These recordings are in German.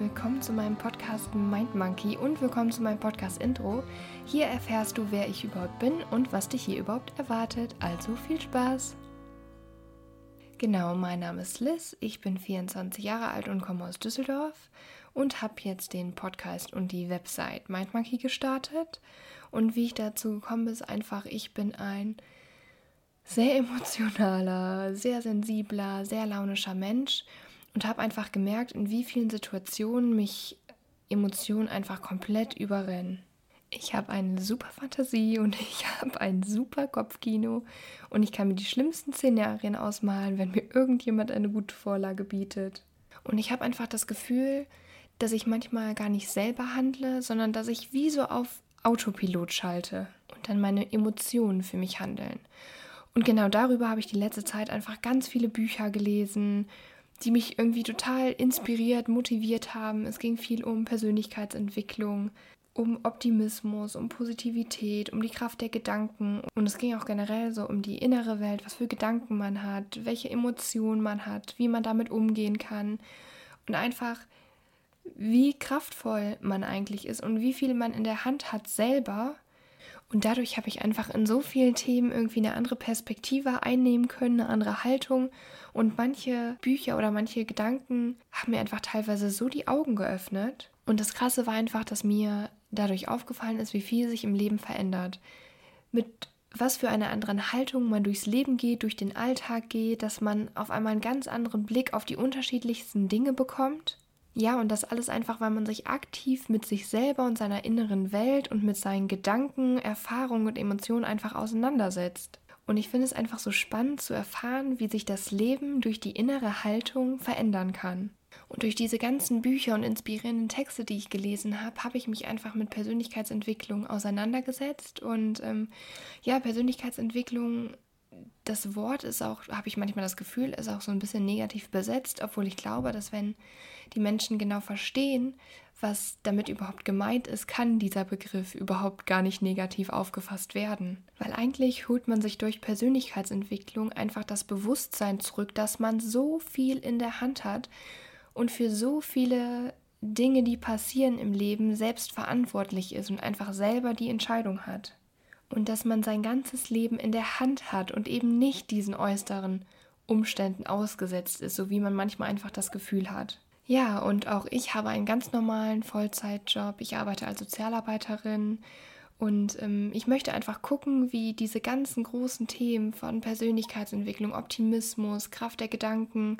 willkommen zu meinem Podcast Mind Monkey und willkommen zu meinem Podcast Intro. Hier erfährst du, wer ich überhaupt bin und was dich hier überhaupt erwartet. Also viel Spaß! Genau, mein Name ist Liz, ich bin 24 Jahre alt und komme aus Düsseldorf und habe jetzt den Podcast und die Website Mind Monkey gestartet. Und wie ich dazu gekommen bin, ist einfach, ich bin ein sehr emotionaler, sehr sensibler, sehr launischer Mensch und habe einfach gemerkt, in wie vielen Situationen mich Emotionen einfach komplett überrennen. Ich habe eine super Fantasie und ich habe ein super Kopfkino und ich kann mir die schlimmsten Szenarien ausmalen, wenn mir irgendjemand eine gute Vorlage bietet. Und ich habe einfach das Gefühl, dass ich manchmal gar nicht selber handle, sondern dass ich wie so auf Autopilot schalte und dann meine Emotionen für mich handeln. Und genau darüber habe ich die letzte Zeit einfach ganz viele Bücher gelesen die mich irgendwie total inspiriert, motiviert haben. Es ging viel um Persönlichkeitsentwicklung, um Optimismus, um Positivität, um die Kraft der Gedanken. Und es ging auch generell so um die innere Welt, was für Gedanken man hat, welche Emotionen man hat, wie man damit umgehen kann. Und einfach, wie kraftvoll man eigentlich ist und wie viel man in der Hand hat selber. Und dadurch habe ich einfach in so vielen Themen irgendwie eine andere Perspektive einnehmen können, eine andere Haltung und manche Bücher oder manche Gedanken haben mir einfach teilweise so die Augen geöffnet. Und das Krasse war einfach, dass mir dadurch aufgefallen ist, wie viel sich im Leben verändert. Mit was für einer anderen Haltung man durchs Leben geht, durch den Alltag geht, dass man auf einmal einen ganz anderen Blick auf die unterschiedlichsten Dinge bekommt. Ja, und das alles einfach, weil man sich aktiv mit sich selber und seiner inneren Welt und mit seinen Gedanken, Erfahrungen und Emotionen einfach auseinandersetzt. Und ich finde es einfach so spannend zu erfahren, wie sich das Leben durch die innere Haltung verändern kann. Und durch diese ganzen Bücher und inspirierenden Texte, die ich gelesen habe, habe ich mich einfach mit Persönlichkeitsentwicklung auseinandergesetzt. Und ähm, ja, Persönlichkeitsentwicklung, das Wort ist auch, habe ich manchmal das Gefühl, ist auch so ein bisschen negativ besetzt, obwohl ich glaube, dass wenn die Menschen genau verstehen, was damit überhaupt gemeint ist, kann dieser Begriff überhaupt gar nicht negativ aufgefasst werden. Weil eigentlich holt man sich durch Persönlichkeitsentwicklung einfach das Bewusstsein zurück, dass man so viel in der Hand hat und für so viele Dinge, die passieren im Leben, selbst verantwortlich ist und einfach selber die Entscheidung hat. Und dass man sein ganzes Leben in der Hand hat und eben nicht diesen äußeren Umständen ausgesetzt ist, so wie man manchmal einfach das Gefühl hat. Ja, und auch ich habe einen ganz normalen Vollzeitjob. Ich arbeite als Sozialarbeiterin und ähm, ich möchte einfach gucken, wie diese ganzen großen Themen von Persönlichkeitsentwicklung, Optimismus, Kraft der Gedanken,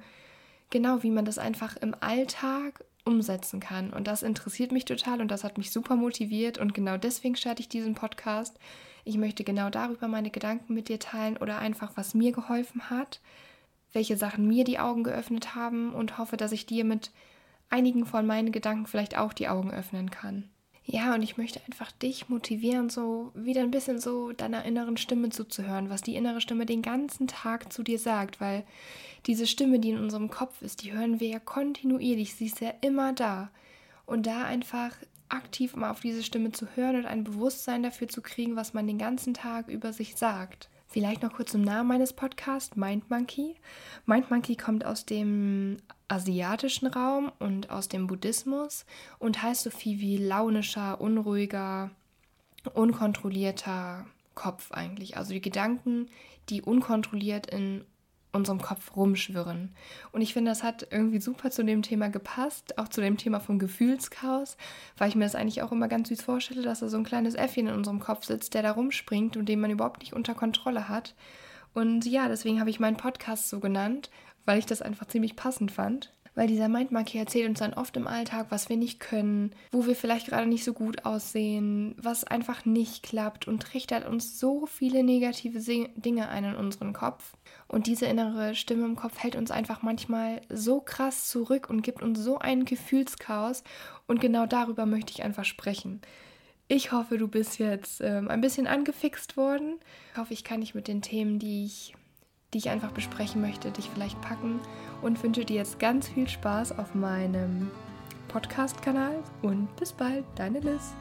genau wie man das einfach im Alltag umsetzen kann. Und das interessiert mich total und das hat mich super motiviert und genau deswegen starte ich diesen Podcast. Ich möchte genau darüber meine Gedanken mit dir teilen oder einfach, was mir geholfen hat welche Sachen mir die Augen geöffnet haben und hoffe, dass ich dir mit einigen von meinen Gedanken vielleicht auch die Augen öffnen kann. Ja, und ich möchte einfach dich motivieren, so wieder ein bisschen so deiner inneren Stimme zuzuhören, was die innere Stimme den ganzen Tag zu dir sagt, weil diese Stimme, die in unserem Kopf ist, die hören wir ja kontinuierlich, sie ist ja immer da. Und da einfach aktiv mal auf diese Stimme zu hören und ein Bewusstsein dafür zu kriegen, was man den ganzen Tag über sich sagt. Vielleicht noch kurz zum Namen meines Podcasts, Mind Monkey. Mind Monkey kommt aus dem asiatischen Raum und aus dem Buddhismus und heißt so viel wie launischer, unruhiger, unkontrollierter Kopf eigentlich. Also die Gedanken, die unkontrolliert in unserem Kopf rumschwirren. Und ich finde, das hat irgendwie super zu dem Thema gepasst, auch zu dem Thema vom Gefühlschaos, weil ich mir das eigentlich auch immer ganz süß vorstelle, dass da so ein kleines Äffchen in unserem Kopf sitzt, der da rumspringt und den man überhaupt nicht unter Kontrolle hat. Und ja, deswegen habe ich meinen Podcast so genannt, weil ich das einfach ziemlich passend fand weil dieser Mindmarker erzählt uns dann oft im Alltag, was wir nicht können, wo wir vielleicht gerade nicht so gut aussehen, was einfach nicht klappt und trichtert uns so viele negative Dinge ein in unseren Kopf. Und diese innere Stimme im Kopf hält uns einfach manchmal so krass zurück und gibt uns so einen Gefühlschaos. Und genau darüber möchte ich einfach sprechen. Ich hoffe, du bist jetzt ähm, ein bisschen angefixt worden. Ich hoffe, ich kann dich mit den Themen, die ich die ich einfach besprechen möchte, dich vielleicht packen und wünsche dir jetzt ganz viel Spaß auf meinem Podcast-Kanal und bis bald, deine Liz.